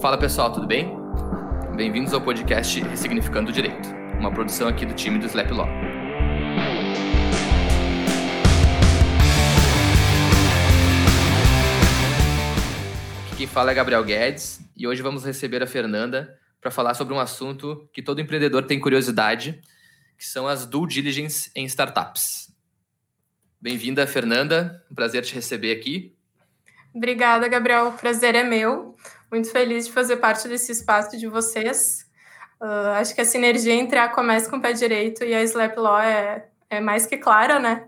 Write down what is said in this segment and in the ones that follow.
Fala pessoal, tudo bem? Bem-vindos ao podcast Ressignificando o Direito, uma produção aqui do time do Slap Law. Aqui quem fala é Gabriel Guedes e hoje vamos receber a Fernanda para falar sobre um assunto que todo empreendedor tem curiosidade, que são as due diligence em startups. Bem-vinda, Fernanda. Um prazer te receber aqui. Obrigada, Gabriel. O prazer é meu. Muito feliz de fazer parte desse espaço de vocês. Uh, acho que a sinergia entre a Comércio com o Pé Direito e a Slap Law é, é mais que clara, né?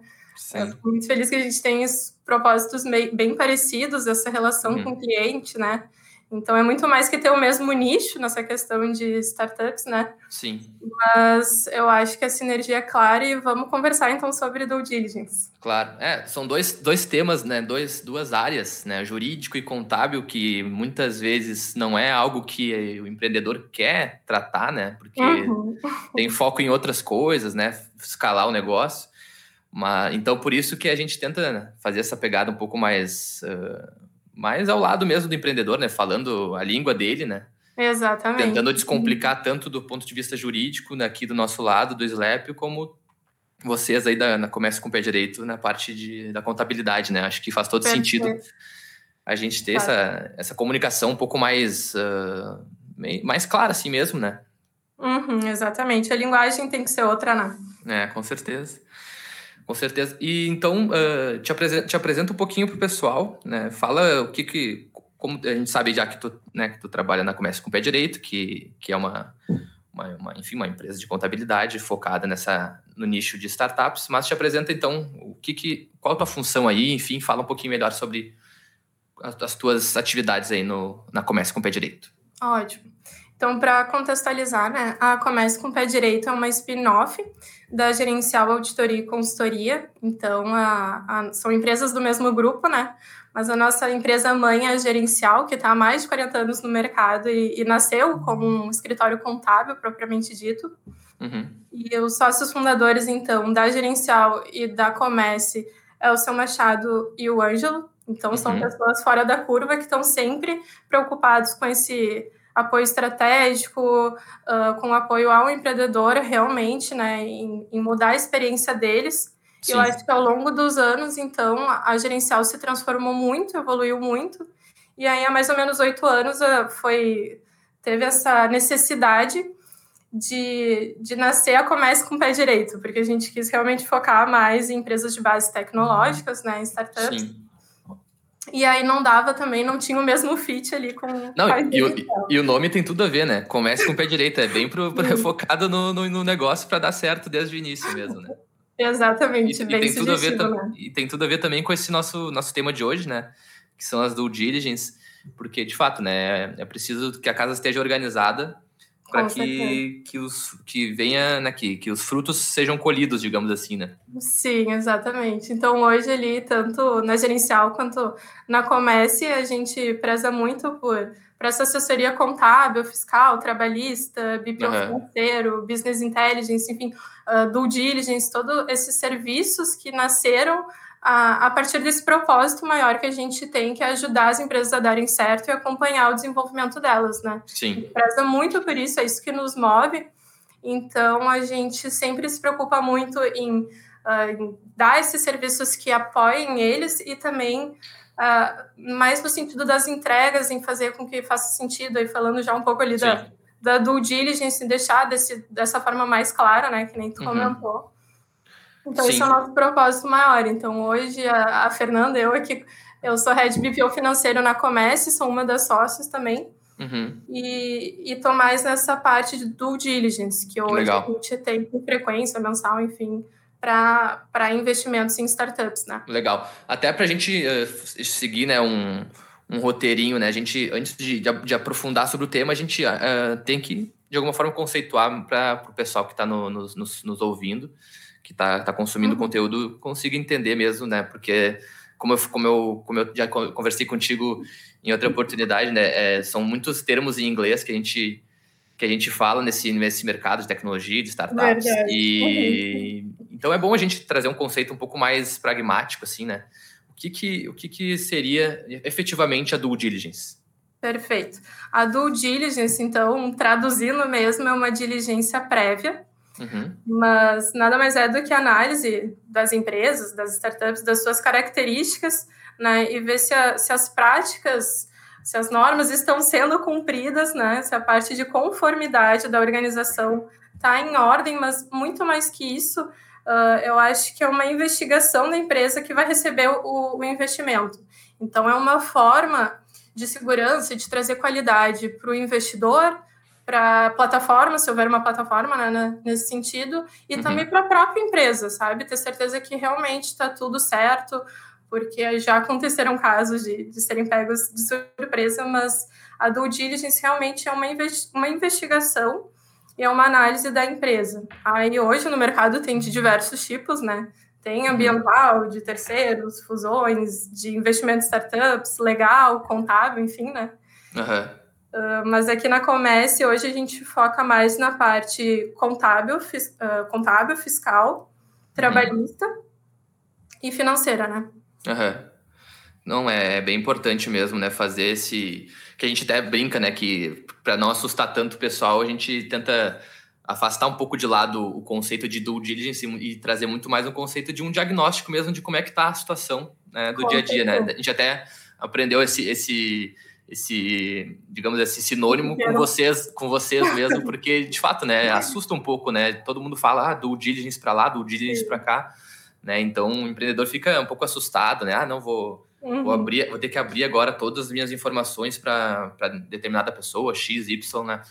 Muito feliz que a gente tem os propósitos bem parecidos, essa relação uhum. com o cliente, né? Então é muito mais que ter o mesmo nicho nessa questão de startups, né? Sim. Mas eu acho que a sinergia é clara e vamos conversar então sobre due diligence. Claro, é, são dois, dois temas, né? Dois, duas áreas, né? Jurídico e contábil, que muitas vezes não é algo que o empreendedor quer tratar, né? Porque uhum. tem foco em outras coisas, né? Escalar o negócio. Mas, então, por isso que a gente tenta fazer essa pegada um pouco mais. Uh, mas ao lado mesmo do empreendedor, né? Falando a língua dele, né? Exatamente. Tentando descomplicar tanto do ponto de vista jurídico, né, aqui do nosso lado, do Slap, como vocês aí da, na Comércio com o Pé Direito, na parte de, da contabilidade, né? Acho que faz todo Perfeito. sentido a gente ter claro. essa, essa comunicação um pouco mais, uh, mais clara assim mesmo, né? Uhum, exatamente. A linguagem tem que ser outra, né? É, com certeza. Com certeza. E então, uh, te, apresenta, te apresenta um pouquinho para o pessoal, né? Fala o que que... Como a gente sabe já que tu, né, que tu trabalha na Comércio com o Pé Direito, que, que é uma, uma, uma, enfim, uma empresa de contabilidade focada nessa, no nicho de startups, mas te apresenta então o que que, qual a tua função aí, enfim, fala um pouquinho melhor sobre as, as tuas atividades aí no, na Comércio com o Pé Direito. Ótimo. Então, para contextualizar, né, a Comércio com o Pé Direito é uma spin-off da Gerencial Auditoria e Consultoria. Então, a, a, são empresas do mesmo grupo, né? Mas a nossa empresa mãe é a Gerencial, que está há mais de 40 anos no mercado e, e, nasceu como um escritório contábil, propriamente dito. Uhum. E os sócios fundadores, então, da Gerencial e da Comércio é o seu Machado e o Ângelo. Então, são uhum. pessoas fora da curva que estão sempre preocupados com esse apoio estratégico, uh, com apoio ao empreendedor realmente, né, em, em mudar a experiência deles. Sim. Eu acho que ao longo dos anos, então, a gerencial se transformou muito, evoluiu muito. E aí, há mais ou menos oito anos, uh, foi teve essa necessidade de, de nascer a comércio com o pé direito, porque a gente quis realmente focar mais em empresas de base tecnológicas, né, em startups. Sim. E aí não dava também, não tinha o mesmo fit ali com Não, e o, e o, nome tem tudo a ver, né? Comece com o pé direito, é bem pro, pro focado no, no, no negócio para dar certo desde o início mesmo, né? Exatamente, e, bem e tem tudo a ver né? E tem tudo a ver também com esse nosso, nosso tema de hoje, né? Que são as due diligence, porque de fato, né? É preciso que a casa esteja organizada para que, que, os, que venha, né, que, os frutos sejam colhidos, digamos assim, né? Sim, exatamente. Então, hoje ali, tanto na gerencial quanto na comércio, a gente preza muito por, por essa assessoria contábil, fiscal, trabalhista, BPO uhum. financeiro, business intelligence, enfim, uh, due diligence, todos esses serviços que nasceram a, a partir desse propósito maior que a gente tem, que é ajudar as empresas a darem certo e acompanhar o desenvolvimento delas, né? Sim. preza muito por isso, é isso que nos move. Então, a gente sempre se preocupa muito em, uh, em dar esses serviços que apoiem eles e também uh, mais no sentido das entregas, em fazer com que faça sentido, e falando já um pouco ali da, da due diligence, deixar desse, dessa forma mais clara, né, que nem tu uhum. comentou. Então, Sim. esse é o nosso propósito maior. Então, hoje, a, a Fernanda, eu aqui, eu sou Head BPO financeiro na Comece, sou uma das sócias também. Uhum. E, estou mais nessa parte de due diligence, que hoje Legal. a gente tem com frequência mensal, enfim, para investimentos em startups, né? Legal. Até para a gente uh, seguir né, um, um roteirinho, né? A gente, antes de, de, de aprofundar sobre o tema, a gente uh, tem que, de alguma forma, conceituar para o pessoal que está no, nos, nos, nos ouvindo que está tá consumindo uhum. conteúdo consiga entender mesmo, né? Porque como eu, como eu, como eu já conversei contigo em outra oportunidade, né? É, são muitos termos em inglês que a gente que a gente fala nesse, nesse mercado de tecnologia, de startups. Verdade. E uhum. então é bom a gente trazer um conceito um pouco mais pragmático, assim, né? O que que, o que, que seria efetivamente a due diligence? Perfeito. A due diligence, então, traduzindo mesmo, é uma diligência prévia, uhum. mas nada mais é do que análise das empresas, das startups, das suas características, né, e ver se, a, se as práticas, se as normas estão sendo cumpridas, né, se a parte de conformidade da organização está em ordem, mas muito mais que isso, uh, eu acho que é uma investigação da empresa que vai receber o, o investimento. Então, é uma forma de segurança, de trazer qualidade para o investidor, para plataforma, se houver uma plataforma né, né nesse sentido, e uhum. também para a própria empresa, sabe? Ter certeza que realmente está tudo certo, porque já aconteceram casos de, de serem pegos de surpresa, mas a due diligence realmente é uma, investi uma investigação e é uma análise da empresa. Aí hoje no mercado tem de diversos tipos, né? Tem uhum. ambiental, de terceiros, fusões, de investimento startups, legal, contábil, enfim, né? Uhum. Uh, mas aqui na Comece, hoje a gente foca mais na parte contábil, fis, uh, contábil fiscal, trabalhista uhum. e financeira, né? Uhum. Não, é, é bem importante mesmo, né? Fazer esse. Que a gente até brinca, né? Que para não assustar tanto o pessoal, a gente tenta afastar um pouco de lado o conceito de due diligence e trazer muito mais um conceito de um diagnóstico mesmo de como é que está a situação né, do Com dia a dia, né? A gente até aprendeu esse, esse, esse digamos esse sinônimo com vocês, com vocês mesmo, porque de fato, né, assusta um pouco, né? Todo mundo fala ah, due diligence para lá, due diligence para cá, né? Então o empreendedor fica um pouco assustado, né? Ah, não vou Uhum. Vou, abrir, vou ter que abrir agora todas as minhas informações para determinada pessoa, X, Y, né?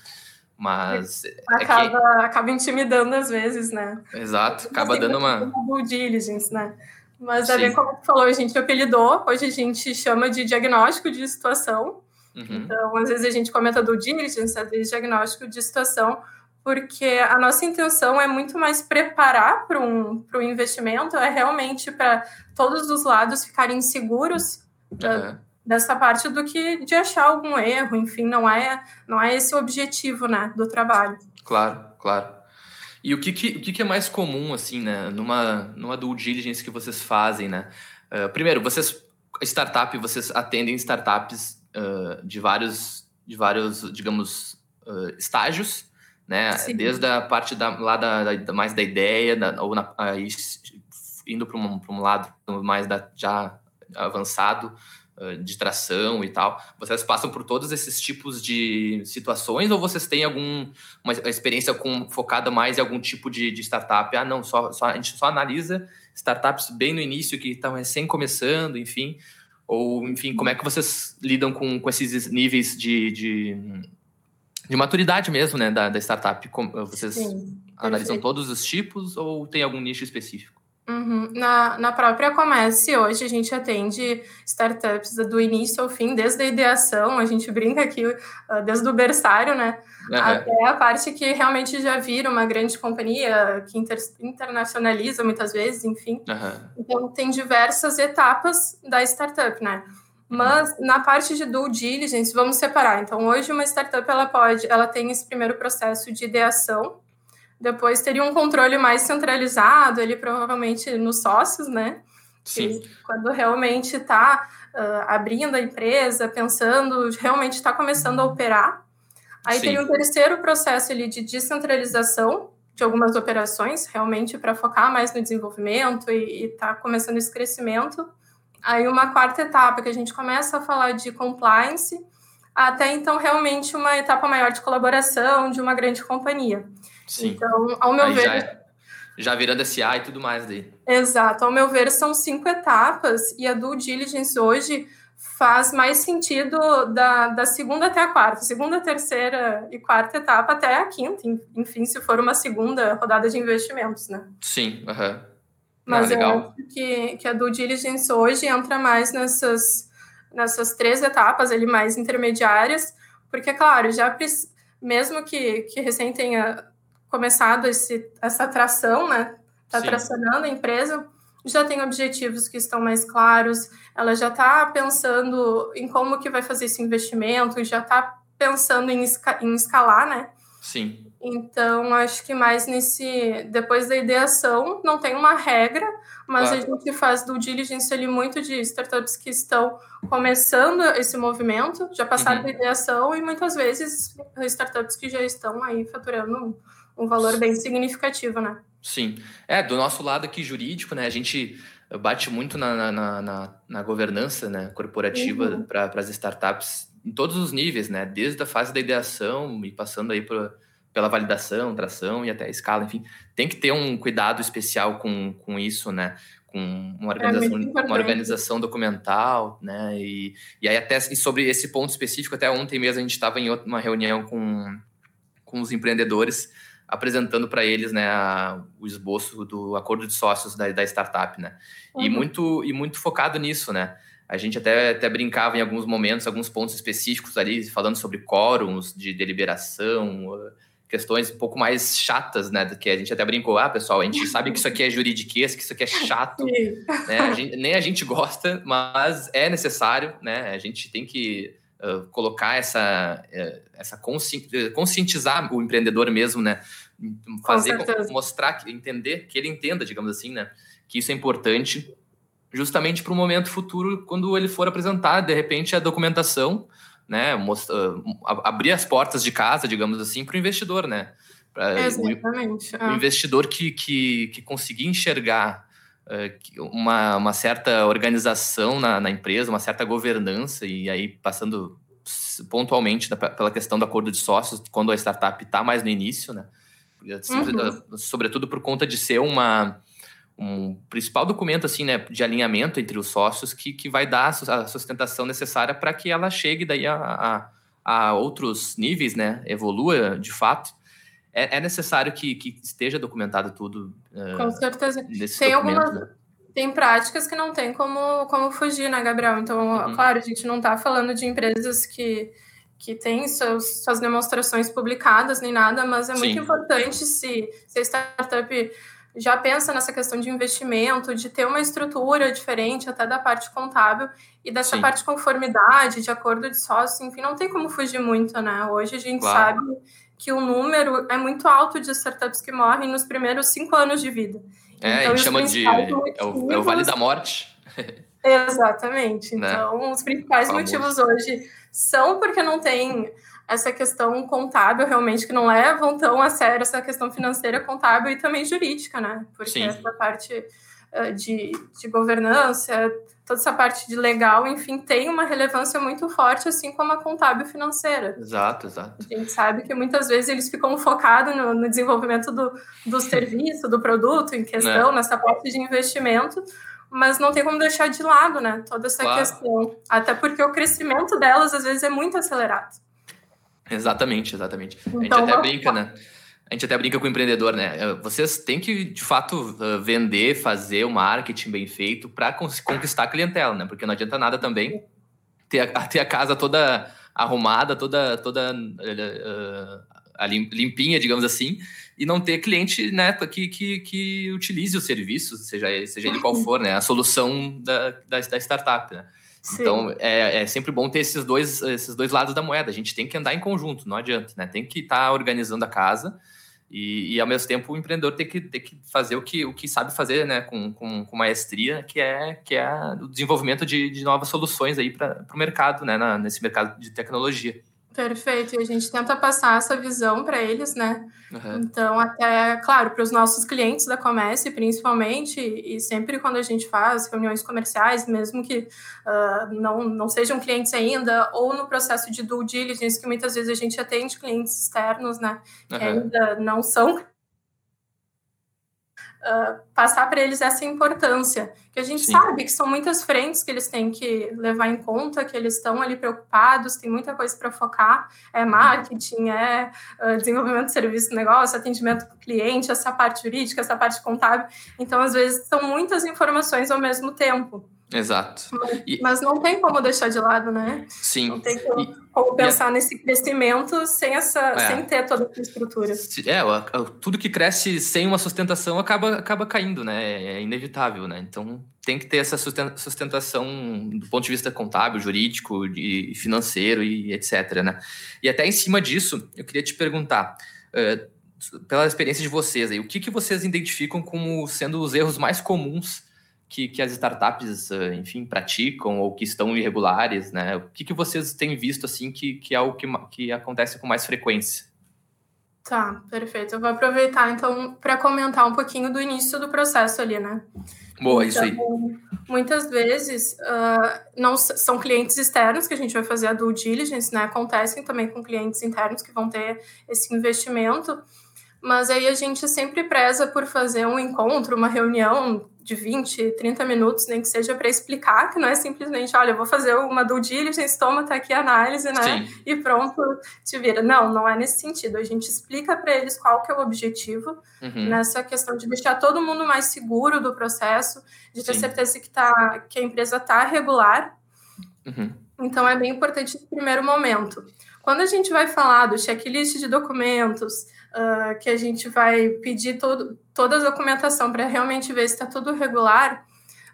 Mas. Acaba, é que... acaba intimidando às vezes, né? Exato, acaba dando uma. Due diligence, né? Mas é bem como tu falou, a gente apelidou, hoje a gente chama de diagnóstico de situação. Uhum. Então, às vezes a gente comenta do diligence, vezes diagnóstico de situação, porque a nossa intenção é muito mais preparar para um, um investimento, é realmente para todos os lados ficarem seguros. Uhum dessa parte do que de achar algum erro, enfim, não é não é esse o objetivo, né, do trabalho. Claro, claro. E o que, que o que, que é mais comum assim, né, numa numa due diligence que vocês fazem, né? Uh, primeiro, vocês startup, vocês atendem startups uh, de vários de vários, digamos, uh, estágios, né? Sim. Desde a parte da, lá da, da mais da ideia, da, ou na, indo para um, um lado mais da, já avançado, de tração e tal. Vocês passam por todos esses tipos de situações ou vocês têm alguma experiência com, focada mais em algum tipo de, de startup? Ah, não, só, só, a gente só analisa startups bem no início que estão recém começando, enfim. Ou, enfim, como é que vocês lidam com, com esses níveis de, de, de maturidade mesmo, né, da, da startup? Vocês Sim, analisam todos os tipos ou tem algum nicho específico? Uhum. Na, na própria Comece, hoje a gente atende startups do início ao fim, desde a ideação, a gente brinca aqui uh, desde o berçário, né? Uhum. Até a parte que realmente já vira uma grande companhia, que inter, internacionaliza muitas vezes, enfim. Uhum. Então, tem diversas etapas da startup, né? Mas na parte de due diligence, vamos separar. Então, hoje uma startup ela pode, ela tem esse primeiro processo de ideação, depois teria um controle mais centralizado, ele provavelmente nos sócios, né? Sim. Que, quando realmente está uh, abrindo a empresa, pensando, realmente está começando a operar. Aí Sim. teria um terceiro processo ali de descentralização de algumas operações, realmente para focar mais no desenvolvimento e está começando esse crescimento. Aí uma quarta etapa que a gente começa a falar de compliance, até então realmente uma etapa maior de colaboração de uma grande companhia. Sim. Então, ao meu Aí ver. Já, já virando SA e tudo mais daí. Exato. Ao meu ver, são cinco etapas e a due diligence hoje faz mais sentido da, da segunda até a quarta, segunda, terceira e quarta etapa até a quinta, enfim, se for uma segunda rodada de investimentos, né? Sim, uhum. Mas ah, eu acho que, que a due diligence hoje entra mais nessas, nessas três etapas ali mais intermediárias, porque, claro, já mesmo que, que recém tenha começado esse, essa atração, né? Está tracionando a empresa, já tem objetivos que estão mais claros, ela já está pensando em como que vai fazer esse investimento, já está pensando em, esca em escalar, né? Sim. Então, acho que mais nesse. Depois da ideação, não tem uma regra, mas claro. a gente faz do diligence ali muito de startups que estão começando esse movimento, já passaram uhum. da ideação, e muitas vezes startups que já estão aí faturando um, valor bem significativo, né? Sim. É, do nosso lado aqui jurídico, né? A gente bate muito na, na, na, na governança né, corporativa uhum. para as startups em todos os níveis, né? Desde a fase da ideação e passando aí por, pela validação, tração e até a escala, enfim. Tem que ter um cuidado especial com, com isso, né? Com uma é organização, é uma organização documental, né? E, e aí até e sobre esse ponto específico, até ontem mesmo a gente estava em uma reunião com, com os empreendedores apresentando para eles né, a, o esboço do acordo de sócios da, da startup, né? Uhum. E, muito, e muito focado nisso, né? A gente até, até brincava em alguns momentos, alguns pontos específicos ali, falando sobre quórums de deliberação, questões um pouco mais chatas, né? Que a gente até brincou, ah, pessoal, a gente sabe que isso aqui é juridiquês, que isso aqui é chato, né? A gente, nem a gente gosta, mas é necessário, né? A gente tem que uh, colocar essa, essa consci... conscientizar o empreendedor mesmo, né? Fazer, mostrar, entender, que ele entenda, digamos assim, né? Que isso é importante justamente para o momento futuro, quando ele for apresentar, de repente, a documentação, né? Mostra, abrir as portas de casa, digamos assim, para o investidor, né? Pra, Exatamente. O, o, investidor que, que, que conseguir enxergar uma, uma certa organização na, na empresa, uma certa governança, e aí passando pontualmente pela questão do acordo de sócios, quando a startup está mais no início, né? Uhum. Sobretudo por conta de ser uma, um principal documento assim, né, de alinhamento entre os sócios que, que vai dar a sustentação necessária para que ela chegue daí a, a, a, outros níveis, né, evolua de fato. É, é necessário que, que, esteja documentado tudo. Uh, Com certeza. Tem algumas né? tem práticas que não tem como, como fugir, né, Gabriel? Então, uhum. claro, a gente não está falando de empresas que que têm seus, suas demonstrações publicadas nem nada, mas é Sim. muito importante se, se a startup já pensa nessa questão de investimento, de ter uma estrutura diferente até da parte contábil e dessa Sim. parte de conformidade, de acordo de sócio, enfim, não tem como fugir muito, né? Hoje a gente claro. sabe que o número é muito alto de startups que morrem nos primeiros cinco anos de vida. É, então, chama de. É o, é o, Vale da Morte. Exatamente. Né? Então, os principais motivos hoje são porque não tem essa questão contábil realmente que não levam tão a sério essa questão financeira, contábil e também jurídica, né? Porque Sim. essa parte uh, de, de governança, toda essa parte de legal, enfim, tem uma relevância muito forte, assim como a contábil financeira. Exato, exato. A gente sabe que muitas vezes eles ficam focados no, no desenvolvimento do, do serviço, do produto em questão, é. nessa parte de investimento, mas não tem como deixar de lado, né, toda essa claro. questão. Até porque o crescimento delas, às vezes, é muito acelerado. Exatamente, exatamente. Então, a gente então, até brinca, né? A gente até brinca com o empreendedor, né? Eh, vocês têm que, de fato, eh, vender, fazer o marketing bem feito para conquistar a clientela, né? Porque não adianta nada também ter a, ter a casa toda arrumada, toda, toda uh, limpinha, digamos assim, e não ter cliente né, que, que, que utilize o serviço, seja, seja ele qual for, né? A solução da, da, da startup, né? Sim. Então, é, é, sempre bom ter esses dois, esses dois lados da moeda. A gente tem que andar em conjunto, não adianta, né? Tem que estar tá organizando a casa e, e, ao mesmo tempo, o empreendedor tem que, tem que fazer o que, o que sabe fazer, né? Com, com, com maestria, que é, que é o desenvolvimento de, de novas soluções para o mercado, né? Na, nesse mercado de tecnologia. Perfeito, e a gente tenta passar essa visão para eles, né? Uhum. Então, até, claro, para os nossos clientes da Comece, principalmente, e sempre quando a gente faz reuniões comerciais, mesmo que uh, não, não sejam clientes ainda, ou no processo de due diligence, que muitas vezes a gente atende clientes externos, né? Que ainda não são uh, passar para eles essa importância, que a gente Sim. sabe que são muitas frentes que eles têm que levar em conta, que eles estão ali preocupados, tem muita coisa para focar, é marketing, é uh, desenvolvimento de serviço, negócio, atendimento do cliente, essa parte jurídica, essa parte contábil, então às vezes são muitas informações ao mesmo tempo. Exato. Mas, e... mas, não tem como deixar de lado, né? Sim. Não tem como, como pensar e... nesse crescimento sem, essa, é. sem ter toda essa estrutura. É, tudo que cresce sem uma sustentação acaba, acaba caindo, né? É, é inevitável, né? Então tem que ter essa sustentação do ponto de vista contábil, jurídico e financeiro e etc, né? E até em cima disso, eu queria te perguntar, uh, pela experiência de vocês, aí, o que, que vocês identificam como sendo os erros mais comuns que, que as startups, ah, enfim, praticam ou que estão irregulares, né? O que, que vocês têm visto, assim, que, que é o que, que acontece com mais frequência? Tá, perfeito. Eu vou aproveitar, então, para comentar um pouquinho do início do processo ali, né? Boa, então, isso aí. Então, muitas vezes, uh, não são clientes externos que a gente vai fazer a due diligence, né? Acontecem também com clientes internos que vão ter esse investimento, mas aí a gente sempre preza por fazer um encontro, uma reunião de 20, 30 minutos, nem que seja para explicar, que não é simplesmente, olha, eu vou fazer uma due diligence, toma, tá aqui a análise, né? Sim. E pronto, te vira. Não, não é nesse sentido. A gente explica para eles qual que é o objetivo uhum. nessa questão de deixar todo mundo mais seguro do processo, de ter Sim. certeza que, tá, que a empresa está regular. Uhum. Então, é bem importante esse primeiro momento. Quando a gente vai falar do checklist de documentos, uh, que a gente vai pedir todo, toda a documentação para realmente ver se está tudo regular,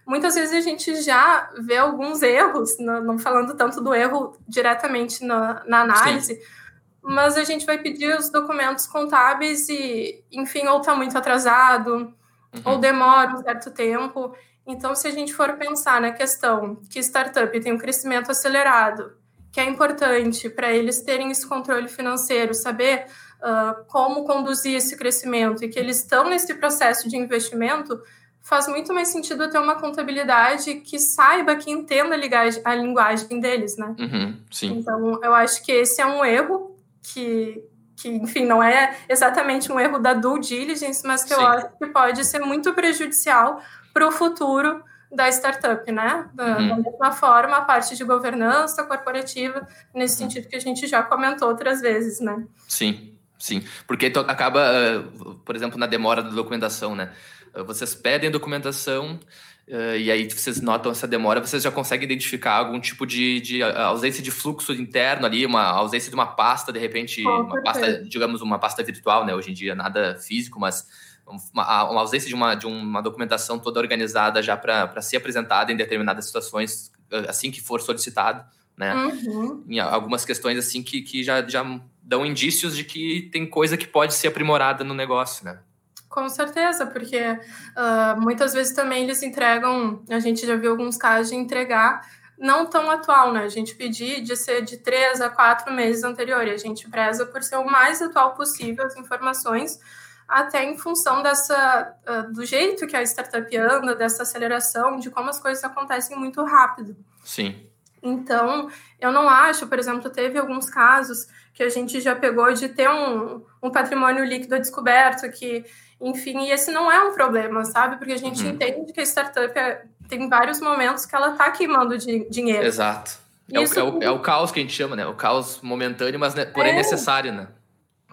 muitas vezes a gente já vê alguns erros, não, não falando tanto do erro diretamente na, na análise, Sim. mas a gente vai pedir os documentos contábeis e, enfim, ou está muito atrasado, uhum. ou demora um certo tempo. Então, se a gente for pensar na questão que startup tem um crescimento acelerado, que é importante para eles terem esse controle financeiro, saber uh, como conduzir esse crescimento e que eles estão nesse processo de investimento, faz muito mais sentido ter uma contabilidade que saiba, que entenda a, linguagem deles, né? Uhum, sim. Então, eu acho que esse é um erro que, que, enfim, não é exatamente um erro da due diligence, mas que sim. eu acho que pode ser muito prejudicial para o futuro da startup, né? Da, uhum. da, mesma forma, a parte de governança corporativa, nesse uhum. sentido que a gente já comentou outras vezes, né? Sim. Sim, porque acaba, uh, por exemplo, na demora da documentação, né? Uh, vocês pedem documentação uh, e aí vocês notam essa demora, vocês já conseguem identificar algum tipo de, de ausência de fluxo interno ali, uma ausência de uma pasta, de repente, uma pasta, digamos, uma pasta virtual, né? Hoje em dia nada físico, mas uma, uma ausência de uma, de uma documentação toda organizada já para ser apresentada em determinadas situações, assim que for solicitado né? Uhum. Em algumas questões assim que, que já, já dão indícios de que tem coisa que pode ser aprimorada no negócio, né? Com certeza, porque uh, muitas vezes também eles entregam, a gente já viu alguns casos de entregar não tão atual, né? A gente pedir de ser de três a quatro meses anterior, e a gente preza por ser o mais atual possível as informações, até em função dessa uh, do jeito que a startup anda, dessa aceleração, de como as coisas acontecem muito rápido. Sim. Então, eu não acho, por exemplo, teve alguns casos que a gente já pegou de ter um, um patrimônio líquido descoberto, que, enfim, e esse não é um problema, sabe? Porque a gente uhum. entende que a startup é, tem vários momentos que ela está queimando de, dinheiro. Exato. É o, é, o, é o, caos que a gente chama, né? O caos momentâneo, mas né, porém é, necessário, né?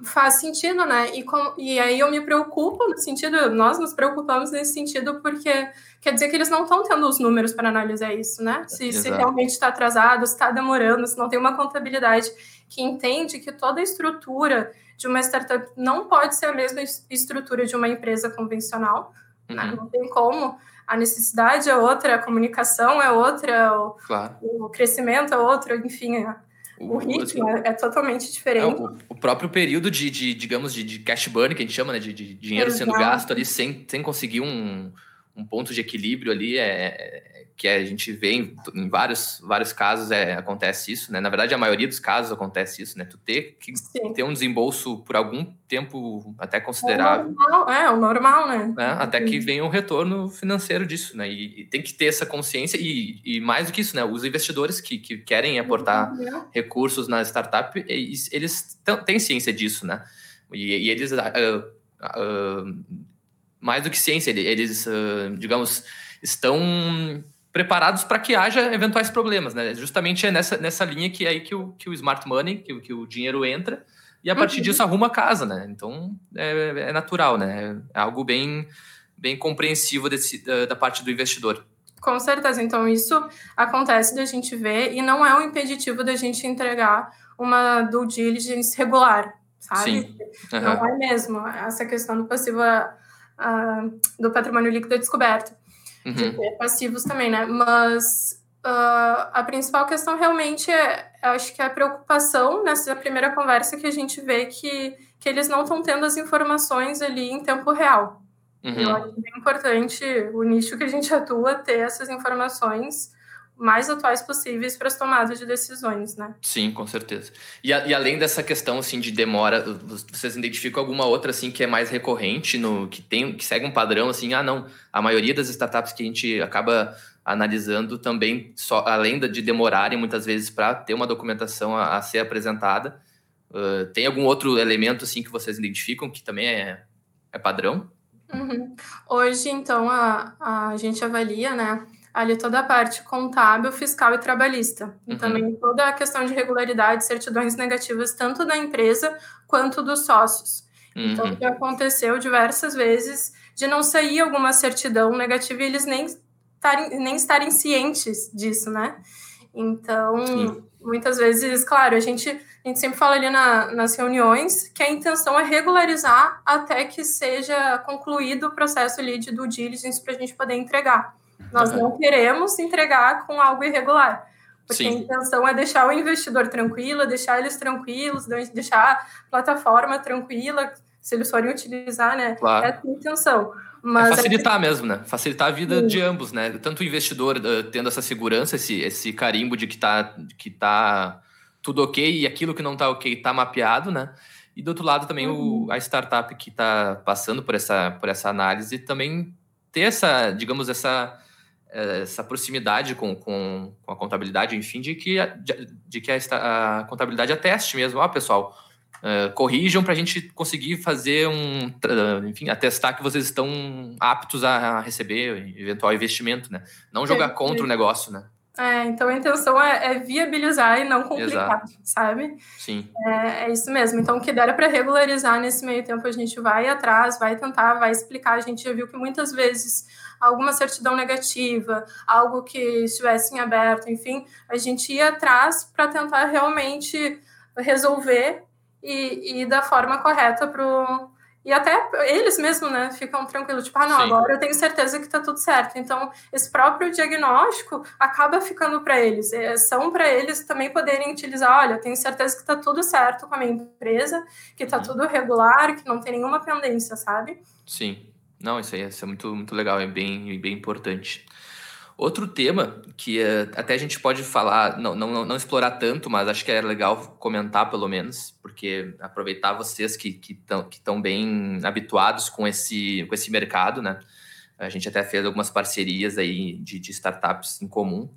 Faz sentido, né? E, com, e aí eu me preocupo no sentido, nós nos preocupamos nesse sentido, porque quer dizer que eles não estão tendo os números para analisar isso, né? Se, se realmente está atrasado, se está demorando, se não tem uma contabilidade que entende que toda a estrutura de uma startup não pode ser a mesma estrutura de uma empresa convencional, né? uhum. né? não tem como. A necessidade é outra, a comunicação é outra, o, claro. o crescimento é outro, enfim, o, ritmo é, é, totalmente diferente. É, o, o, próprio período de, de digamos, de, de, cash burn, que a gente chama, né? De, de dinheiro Exato. sendo gasto ali sem, sem conseguir um, um ponto de equilíbrio ali, é, que a gente vê em, em, vários, vários casos é, acontece isso, né? Na verdade, a maioria dos casos acontece isso, né? Tu ter que Sim. ter um desembolso por algum tempo até considerável. É o normal, é, o normal né? né? Até que venha um retorno financeiro disso, né? E, e, tem que ter essa consciência e, e mais do que isso, né? Os investidores que, que querem aportar uhum. recursos na startup, eles, eles têm ciência disso, né? E, e eles... Uh, uh, mais do que ciência, eles, uh, digamos, estão preparados para que haja eventuais problemas, né? Justamente é nessa, nessa linha que é aí que o, que o smart money, que, que o dinheiro entra, e a partir uhum. disso arruma a casa, né? Então é, é, natural, né? É algo bem, bem compreensivo desse, da, da, parte do investidor. Com certeza. Então isso acontece da gente ver e não é um impeditivo da gente entregar uma due diligence regular, sabe? Sim. Uhum. Não é mesmo. Essa questão do passivo uh, do patrimônio líquido descoberto uhum. de passivos também, né? Mas uh, a principal questão realmente é, acho que é a preocupação nessa primeira conversa que a gente vê que, que eles não estão tendo as informações ali em tempo real. Uhum. Eu acho bem importante o nicho que a gente atua ter essas informações mais atuais possíveis para as tomadas de decisões, né? Sim, com certeza. E, a, e, além dessa questão assim de demora, vocês identificam alguma outra assim que é mais recorrente no que tem que segue um padrão assim? Ah, não, a maioria das startups que a gente acaba analisando também só além de demorarem muitas vezes para ter uma documentação a, a ser apresentada, uh, tem algum outro elemento assim que vocês identificam que também é, é padrão? Uhum. Hoje, então, a, a gente avalia, né? Ali toda a parte contábil, fiscal e trabalhista. E uhum. também toda a questão de regularidade, certidões negativas, tanto da empresa quanto dos sócios. Uhum. Então, já aconteceu diversas vezes de não sair alguma certidão negativa e eles nem estarem, nem estarem cientes disso, né? Então, Sim. muitas vezes, claro, a gente, a gente sempre fala ali na, nas reuniões que a intenção é regularizar até que seja concluído o processo ali de due diligence para a gente poder entregar. Nós não queremos entregar com algo irregular. Porque Sim. a intenção é deixar o investidor tranquilo, deixar eles tranquilos, deixar a plataforma tranquila, se eles forem utilizar, né? Claro. É a intenção. Mas é facilitar é... mesmo, né? Facilitar a vida Sim. de ambos, né? Tanto o investidor uh, tendo essa segurança, esse, esse carimbo de que tá, que tá tudo ok e aquilo que não tá ok tá mapeado, né? E do outro lado também uhum. o, a startup que está passando por essa, por essa análise também ter essa, digamos, essa essa proximidade com, com, com, a contabilidade, enfim, de que, de, de que a, a, contabilidade ateste mesmo. Ó, pessoal, uh, corrijam para a gente conseguir fazer um, enfim, atestar que vocês estão aptos a receber eventual investimento, né? Não jogar é, contra é. o negócio, né? É, então a intenção é, é, viabilizar e não complicar, Exato. sabe? Sim. É, é, isso mesmo. Então, o que der para regularizar nesse meio tempo, a gente vai atrás, vai tentar, vai explicar. A gente já viu que muitas vezes alguma certidão negativa, algo que estivesse em aberto, enfim, a gente ia atrás para tentar realmente resolver e, e da forma correta para o e até eles mesmos, né, ficam tranquilos, tipo, ah, não, Sim. agora eu tenho certeza que tá tudo certo. Então, esse próprio diagnóstico acaba ficando para eles. É, são para eles também poderem utilizar, olha, eu tenho certeza que tá tudo certo com a minha empresa, que tá uhum. tudo regular, que não tem nenhuma pendência, sabe? Sim. Não, isso aí isso é muito, muito legal, é bem, bem importante. Outro tema que uh, até a gente pode falar, não, não, não explorar tanto, mas acho que é legal comentar pelo menos, porque aproveitar vocês que estão que que bem habituados com esse, com esse mercado, né? A gente até fez algumas parcerias aí de, de startups em comum,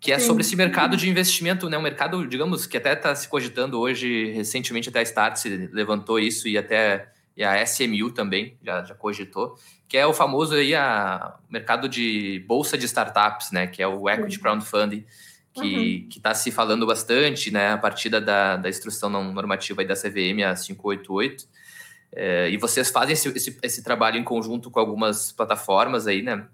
que é Sim. sobre esse mercado de investimento, né? Um mercado, digamos, que até está se cogitando hoje, recentemente até a Start se levantou isso e até e a SMU também já, já cogitou, que é o famoso aí a mercado de bolsa de startups, né? Que é o equity uhum. crowdfunding, que uhum. está se falando bastante, né? A partir da, da instrução normativa aí da CVM a 588. É, e vocês fazem esse, esse, esse, trabalho em conjunto com algumas plataformas aí, né?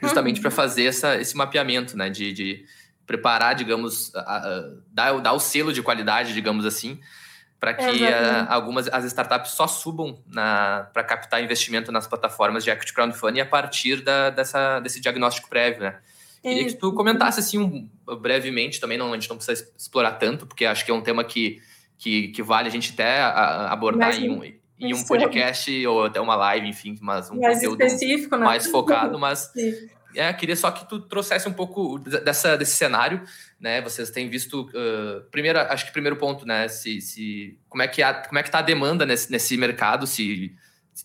Justamente uhum. para fazer essa, esse mapeamento, né? De, de preparar, digamos, a, a, dar, dar o selo de qualidade, digamos assim, para que a, algumas as startups só subam para captar investimento nas plataformas de equity crowdfunding a partir da, dessa, desse diagnóstico prévio, né? Queria que tu comentasse assim um, brevemente também, não, a gente não precisa explorar tanto, porque acho que é um tema que, que, que vale a gente até abordar em um, em um podcast ou até uma live, enfim, mas um mais conteúdo específico, né? mais focado, mas é, queria só que tu trouxesse um pouco dessa, desse cenário, né? Vocês têm visto, uh, primeiro, acho que primeiro ponto, né? Se, se como é que a, como é que está a demanda nesse, nesse mercado, se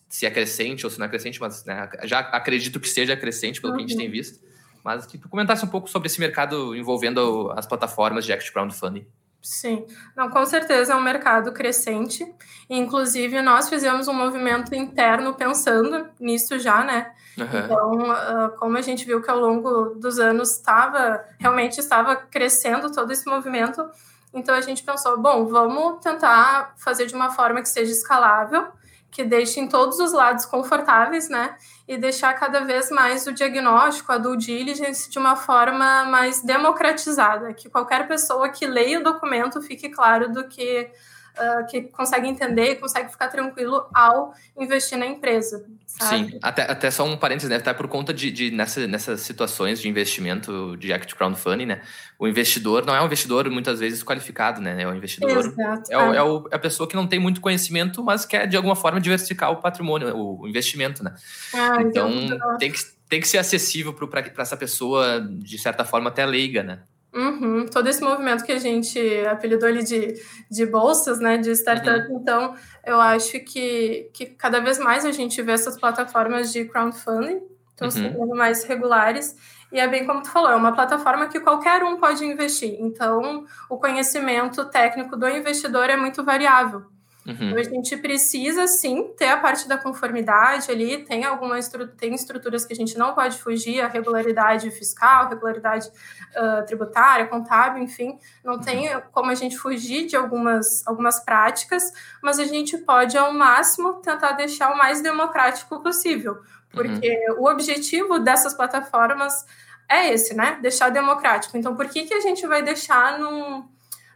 se é crescente ou se não é crescente, mas né, já acredito que seja crescente pelo uhum. que a gente tem uhum. visto. Mas que tu comentasse um pouco sobre esse mercado envolvendo as plataformas de equity crowdfunding. Sim, não, com certeza é um mercado crescente. Inclusive, nós fizemos um movimento interno pensando nisso já, né? Uhum. Então, uh, como a gente viu que ao longo dos anos estava realmente estava crescendo todo esse movimento, então a gente pensou, bom, vamos tentar fazer de uma forma que seja escalável, que deixe em todos os lados confortáveis, né? E deixar cada vez mais o diagnóstico, a due diligence, de uma forma mais democratizada, que qualquer pessoa que leia o documento fique claro do que uh, que consegue entender e consegue ficar tranquilo ao investir na empresa. Sabe? Sim, até, até só um parênteses, né? Até por conta de, de nessa, nessas situações de investimento de act crowdfunding, né? O investidor não é um investidor muitas vezes qualificado, né? É o investidor Exato, é, o, é. é, o, é a pessoa que não tem muito conhecimento, mas quer de alguma forma diversificar o patrimônio, o, investimento, né? Ah, então tem que, tem que ser acessível para essa pessoa, de certa forma, até leiga, né? Uhum, todo esse movimento que a gente apelidou ali de, de bolsas, né, de startup, uhum. então eu acho que, que cada vez mais a gente vê essas plataformas de crowdfunding, estão uhum. sendo mais regulares, e é bem como tu falou, é uma plataforma que qualquer um pode investir, então o conhecimento técnico do investidor é muito variável. Uhum. Então, a gente precisa, sim, ter a parte da conformidade ali, tem algumas tem estruturas que a gente não pode fugir, a regularidade fiscal, regularidade uh, tributária, contábil, enfim, não uhum. tem como a gente fugir de algumas, algumas práticas, mas a gente pode, ao máximo, tentar deixar o mais democrático possível, porque uhum. o objetivo dessas plataformas é esse, né? Deixar democrático. Então, por que, que a gente vai deixar num,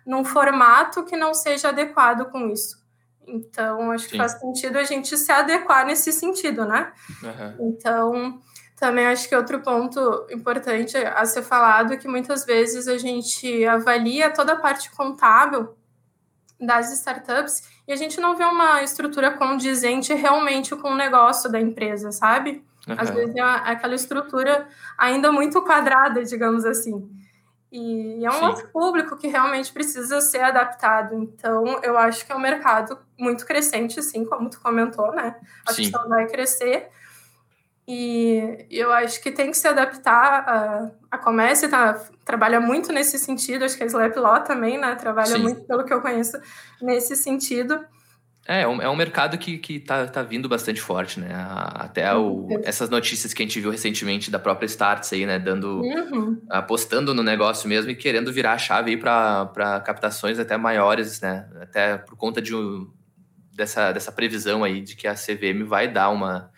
num formato que não seja adequado com isso? Então, acho que Sim. faz sentido a gente se adequar nesse sentido, né? Uhum. Então, também acho que outro ponto importante a ser falado é que muitas vezes a gente avalia toda a parte contábil das startups e a gente não vê uma estrutura condizente realmente com o negócio da empresa, sabe? Uhum. Às vezes é aquela estrutura ainda muito quadrada, digamos assim. E é um Sim. outro público que realmente precisa ser adaptado. Então, eu acho que é um mercado muito crescente, assim, como tu comentou, né? Acho Sim. que só vai crescer. E eu acho que tem que se adaptar. A, a comércio tá, trabalha muito nesse sentido, acho que a Slap Law também, né? Trabalha Sim. muito, pelo que eu conheço, nesse sentido. É, é um, é um mercado que, que tá, tá vindo bastante forte, né? Até o, essas notícias que a gente viu recentemente da própria Starts aí, né? Dando, uhum. apostando no negócio mesmo e querendo virar a chave aí para captações até maiores, né? Até por conta de, dessa, dessa previsão aí de que a CVM vai dar uma,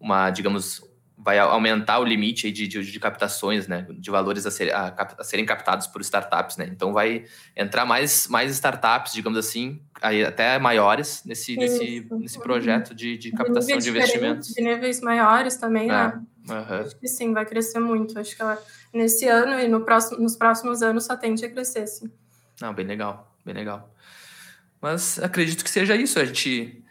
uma digamos, vai aumentar o limite de, de, de, captações, né, de valores a, ser, a, a, serem captados por startups, né. Então vai entrar mais, mais startups, digamos assim, aí até maiores nesse, nesse, nesse projeto de, de captação de, de investimentos. De níveis maiores também, né. Uhum. Acho que sim, vai crescer muito. Acho que ela, nesse ano e no próximo, nos próximos anos só tende a crescer, sim. Não, bem legal, bem legal. Mas acredito que seja isso. A gente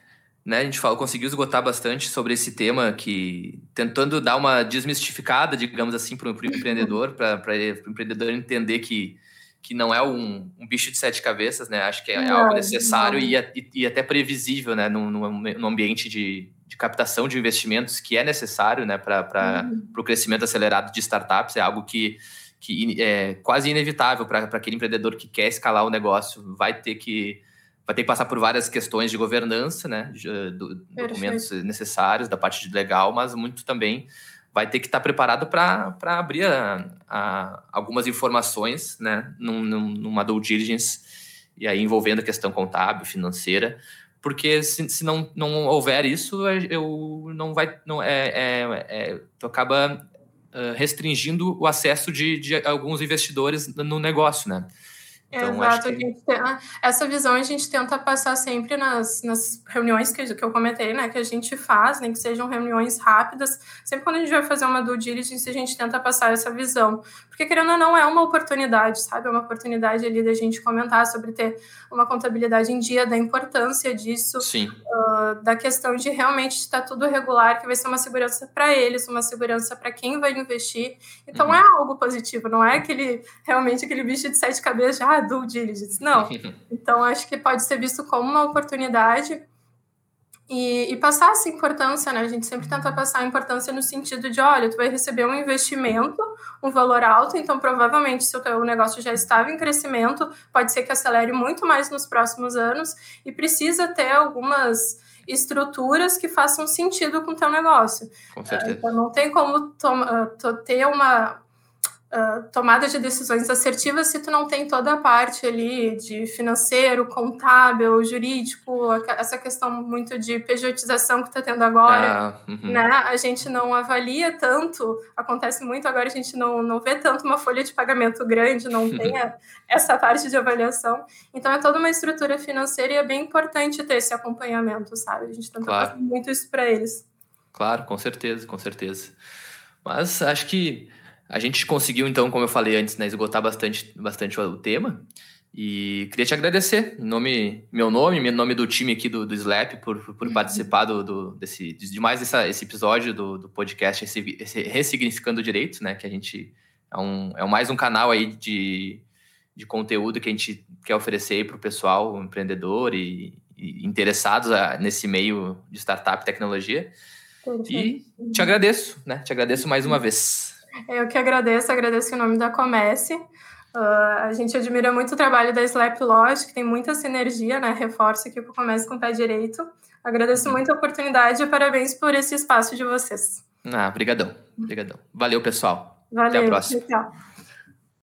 né, a gente fala, conseguiu esgotar bastante sobre esse tema, que tentando dar uma desmistificada, digamos assim, para o empreendedor, para o empreendedor entender que, que não é um, um, bicho de sete cabeças, né? Acho que é, não, algo necessário e, e, e, até previsível, né? Num, num ambiente de, de, captação de investimentos que é necessário, né? Para uhum. o crescimento acelerado de startups, é algo que, que é quase inevitável para aquele empreendedor que quer escalar o negócio, vai ter que vai ter que passar por várias questões de governança, né, de, eh, do, documentos necessários da parte de legal, mas muito também vai ter que estar preparado para abrir a, a, algumas informações, né, num, numa due diligence e aí envolvendo a questão contábil, financeira, porque se, se não, não houver isso, eu não vai, não é, é, é tu acaba uh, restringindo o acesso de, de alguns investidores no negócio, né? Então, Exato, que... tem, ah, essa visão a gente tenta passar sempre nas, nas reuniões que, que eu comentei, né, que a gente faz, nem que sejam reuniões rápidas, sempre quando a gente vai fazer uma due diligence, a gente tenta passar essa visão, porque querendo ou não, é uma oportunidade, sabe, é uma oportunidade ali da gente comentar sobre ter uma contabilidade em dia, da importância disso, uh, da questão de realmente estar tudo regular, que vai ser uma segurança para eles, uma segurança para quem vai investir, então uhum. é algo positivo, não é aquele, realmente aquele bicho de sete cabeças, ah, due diligence. Não. Então, acho que pode ser visto como uma oportunidade e, e, passar essa importância, né? A gente sempre tenta passar a importância no sentido de, olha, tu vai receber um investimento, um valor alto, então provavelmente se o teu negócio já estava em crescimento, pode ser que acelere muito mais nos próximos anos e precisa ter algumas estruturas que façam sentido com o teu negócio. Com certeza. Então não tem como ter uma uh, tomada de decisões assertivas se tu não tem toda a parte ali de financeiro, contábil, jurídico, essa questão muito de pejotização que está tendo agora, ah, uhum. né? A gente não avalia tanto, acontece muito agora, a gente não, não vê tanto uma folha de pagamento grande, não tem essa parte de avaliação. Então é toda uma estrutura financeira e é bem importante ter esse acompanhamento, sabe? A gente tenta claro. fazer muito isso para eles. Claro, com certeza, com certeza. Mas acho que a gente conseguiu, então, como eu falei antes, né, esgotar bastante, bastante o tema. E queria te agradecer, em nome, meu nome, meu nome do time aqui do, do Slap, por, por uhum. participar do, do, desse, de mais essa, esse episódio do, do podcast esse, esse Ressignificando Direitos, né? Que a gente é, um, é mais um canal aí de, de conteúdo que a gente quer oferecer para o pessoal, empreendedor e, e interessados a, nesse meio de startup e tecnologia. E te agradeço, né? Te agradeço mais uma vez. Eu que agradeço, agradeço em nome da Comece. Uh, a gente admira muito o trabalho da Slap Lodge, que tem muita sinergia, né? Reforço aqui para o Comece com o pé direito. Agradeço muito a oportunidade e parabéns por esse espaço de vocês. Ah, brigadão, brigadão. Valeu, pessoal. Valeu, Até a próxima. Tchau.